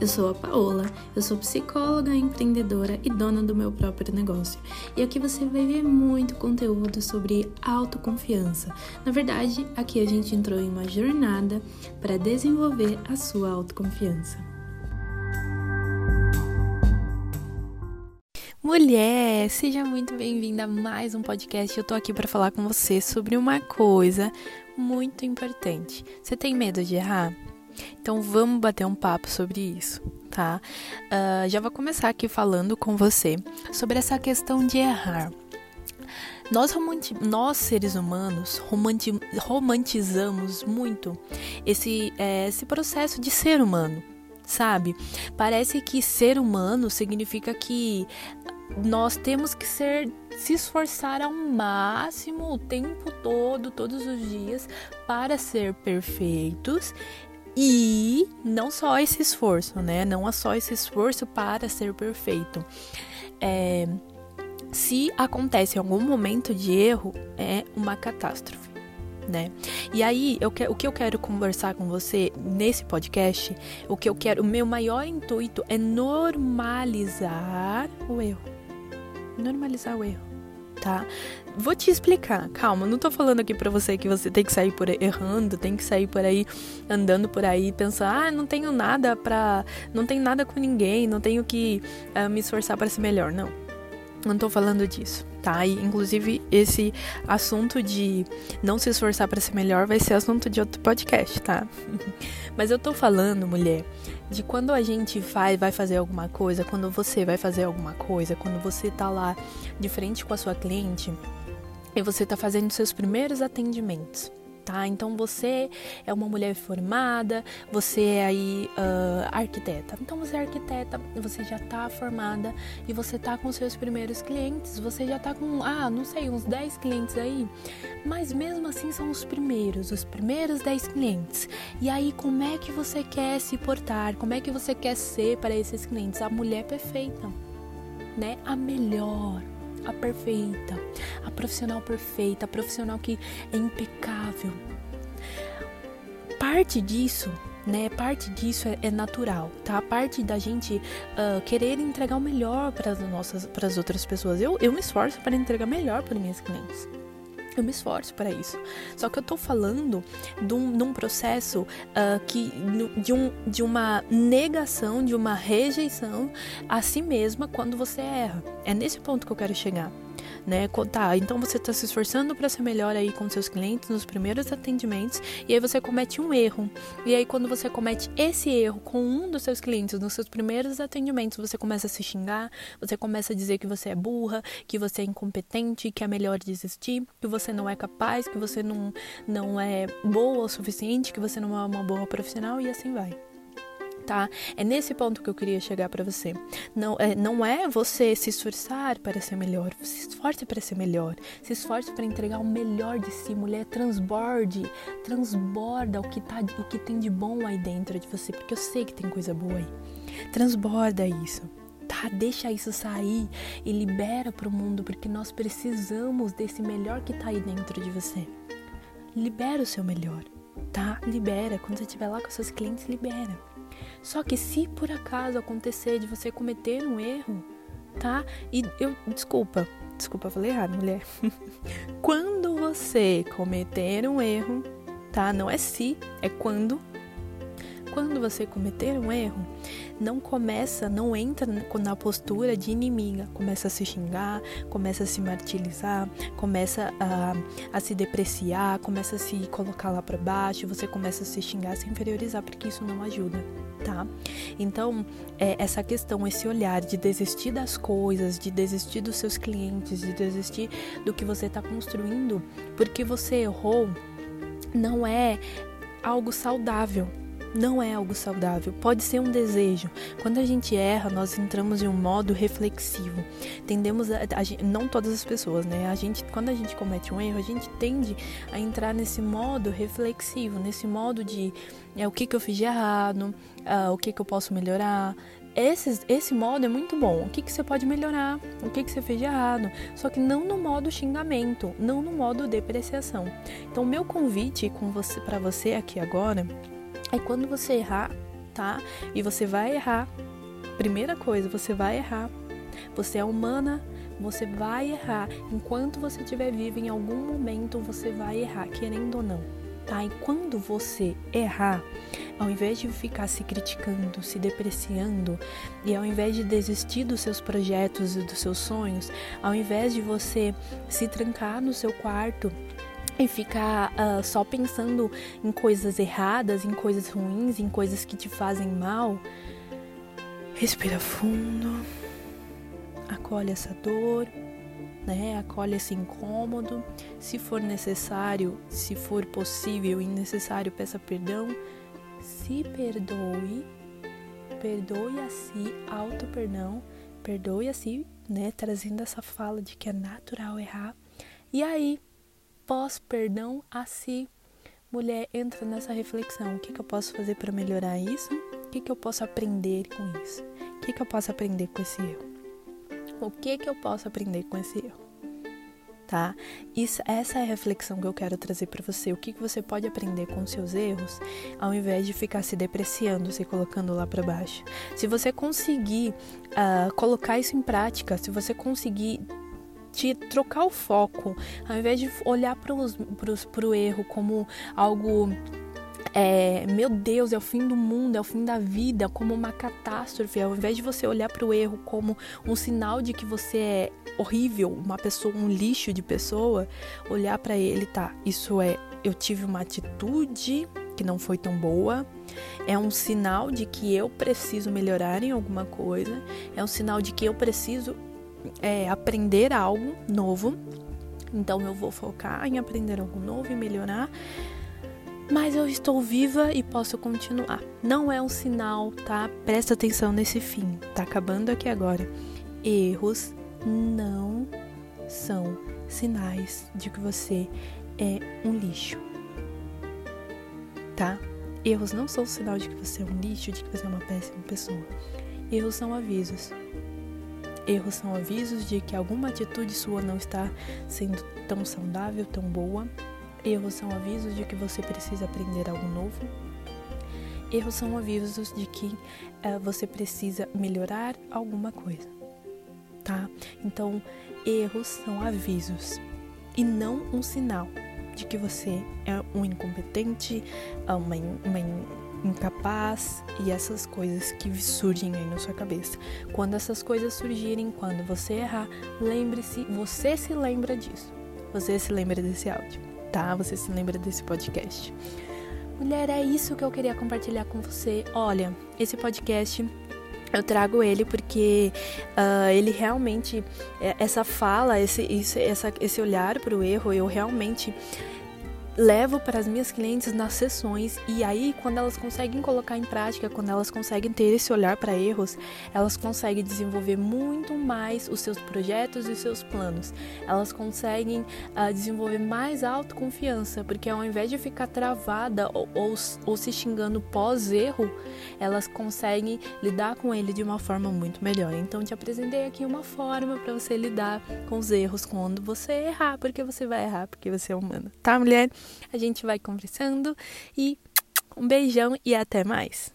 Eu sou a Paola, eu sou psicóloga, empreendedora e dona do meu próprio negócio. E aqui você vai ver muito conteúdo sobre autoconfiança. Na verdade, aqui a gente entrou em uma jornada para desenvolver a sua autoconfiança. Mulher, seja muito bem-vinda a mais um podcast. Eu tô aqui para falar com você sobre uma coisa muito importante. Você tem medo de errar? Então vamos bater um papo sobre isso, tá? Uh, já vou começar aqui falando com você sobre essa questão de errar. Nós, nós seres humanos romanti romantizamos muito esse, é, esse processo de ser humano, sabe? Parece que ser humano significa que nós temos que ser se esforçar ao máximo o tempo todo, todos os dias, para ser perfeitos e não só esse esforço, né? Não é só esse esforço para ser perfeito. É, se acontece algum momento de erro, é uma catástrofe. Né? E aí, eu que, o que eu quero conversar com você nesse podcast, o que eu quero, o meu maior intuito é normalizar o erro. Normalizar o erro tá? Vou te explicar, calma, não tô falando aqui pra você que você tem que sair por aí errando, tem que sair por aí andando por aí pensar, ah, não tenho nada pra. não tenho nada com ninguém, não tenho que uh, me esforçar para ser melhor, não. Não tô falando disso, tá? E, inclusive, esse assunto de não se esforçar para ser melhor vai ser assunto de outro podcast, tá? Mas eu tô falando, mulher, de quando a gente vai, vai fazer alguma coisa, quando você vai fazer alguma coisa, quando você tá lá de frente com a sua cliente e você tá fazendo seus primeiros atendimentos tá? Então você é uma mulher formada, você é aí uh, arquiteta. Então você é arquiteta, você já tá formada e você tá com seus primeiros clientes, você já tá com, ah, não sei, uns 10 clientes aí, mas mesmo assim são os primeiros, os primeiros 10 clientes. E aí como é que você quer se portar? Como é que você quer ser para esses clientes? A mulher perfeita, né? A melhor a perfeita, a profissional perfeita, a profissional que é impecável. Parte disso né? Parte disso é, é, natural, tá? Parte da gente uh, querer entregar o melhor para as nossas, para as outras pessoas. Eu, eu me esforço para entregar melhor para minhas clientes. Eu me esforço para isso. Só que eu tô falando de um, de um processo uh, que, de, um, de uma negação, de uma rejeição a si mesma quando você erra. É nesse ponto que eu quero chegar né? Tá, então você está se esforçando para ser melhor aí com seus clientes nos primeiros atendimentos e aí você comete um erro. E aí quando você comete esse erro com um dos seus clientes nos seus primeiros atendimentos, você começa a se xingar, você começa a dizer que você é burra, que você é incompetente, que é melhor desistir, que você não é capaz, que você não, não é boa o suficiente, que você não é uma boa profissional e assim vai tá? É nesse ponto que eu queria chegar para você. Não é, não é você se esforçar para ser melhor, se esforce para ser melhor, se esforce para entregar o melhor de si, mulher, transborde, transborda o que tá, o que tem de bom aí dentro de você, porque eu sei que tem coisa boa aí. Transborda isso. Tá, deixa isso sair e libera para o mundo, porque nós precisamos desse melhor que tá aí dentro de você. Libera o seu melhor, tá? Libera. Quando você estiver lá com seus clientes, libera. Só que se por acaso acontecer de você cometer um erro, tá? E eu, desculpa, desculpa, falei errado, mulher. quando você cometer um erro, tá? Não é se, é quando. Quando você cometer um erro, não começa, não entra na postura de inimiga, começa a se xingar, começa a se martirizar, começa a, a se depreciar, começa a se colocar lá para baixo, você começa a se xingar, a se inferiorizar, porque isso não ajuda tá? Então, é, essa questão, esse olhar de desistir das coisas, de desistir dos seus clientes, de desistir do que você está construindo, porque você errou, não é algo saudável, não é algo saudável, pode ser um desejo. Quando a gente erra, nós entramos em um modo reflexivo. Tendemos a, a, não todas as pessoas, né? A gente, quando a gente comete um erro, a gente tende a entrar nesse modo reflexivo, nesse modo de é, o que, que eu fiz de errado, uh, o que, que eu posso melhorar. Esse, esse modo é muito bom. O que, que você pode melhorar? O que, que você fez de errado? Só que não no modo xingamento, não no modo depreciação. Então, meu convite para você aqui agora é quando você errar, tá? E você vai errar. Primeira coisa, você vai errar. Você é humana, você vai errar. Enquanto você estiver vivo, em algum momento você vai errar, querendo ou não. Tá? E quando você errar, ao invés de ficar se criticando, se depreciando, e ao invés de desistir dos seus projetos e dos seus sonhos, ao invés de você se trancar no seu quarto e ficar uh, só pensando em coisas erradas, em coisas ruins, em coisas que te fazem mal, respira fundo, acolhe essa dor né? Acolhe esse incômodo. Se for necessário, se for possível e necessário, peça perdão. Se perdoe, perdoe a si, auto perdão, perdoe a si, né? Trazendo essa fala de que é natural errar. E aí, pós perdão a si, mulher entra nessa reflexão: o que, que eu posso fazer para melhorar isso? O que, que eu posso aprender com isso? O que, que eu posso aprender com esse erro? o que que eu posso aprender com esse erro? Tá? Isso, essa é a reflexão que eu quero trazer para você. O que, que você pode aprender com seus erros, ao invés de ficar se depreciando, se colocando lá para baixo. Se você conseguir uh, colocar isso em prática, se você conseguir te trocar o foco, ao invés de olhar para o erro como algo é, meu Deus, é o fim do mundo, é o fim da vida, como uma catástrofe, ao invés de você olhar para o erro como um sinal de que você é horrível, uma pessoa, um lixo de pessoa, olhar para ele, tá? Isso é, eu tive uma atitude que não foi tão boa, é um sinal de que eu preciso melhorar em alguma coisa, é um sinal de que eu preciso é, aprender algo novo. Então eu vou focar em aprender algo novo e melhorar mas eu estou viva e posso continuar. Não é um sinal, tá? Presta atenção nesse fim. Tá acabando aqui agora. Erros não são sinais de que você é um lixo. Tá? Erros não são sinal de que você é um lixo, de que você é uma péssima pessoa. Erros são avisos. Erros são avisos de que alguma atitude sua não está sendo tão saudável, tão boa, Erros são avisos de que você precisa aprender algo novo. Erros são avisos de que uh, você precisa melhorar alguma coisa, tá? Então, erros são avisos e não um sinal de que você é um incompetente, uma, uma incapaz e essas coisas que surgem aí na sua cabeça. Quando essas coisas surgirem, quando você errar, lembre-se, você se lembra disso. Você se lembra desse áudio tá? Você se lembra desse podcast. Mulher, é isso que eu queria compartilhar com você. Olha, esse podcast eu trago ele porque uh, ele realmente é, essa fala esse esse, essa, esse olhar para o erro eu realmente levo para as minhas clientes nas sessões e aí quando elas conseguem colocar em prática, quando elas conseguem ter esse olhar para erros, elas conseguem desenvolver muito mais os seus projetos e os seus planos. Elas conseguem uh, desenvolver mais autoconfiança, porque ao invés de ficar travada ou, ou, ou se xingando pós-erro, elas conseguem lidar com ele de uma forma muito melhor. Então te apresentei aqui uma forma para você lidar com os erros quando você errar, porque você vai errar, porque você é humana. Tá, mulher? A gente vai conversando e um beijão e até mais.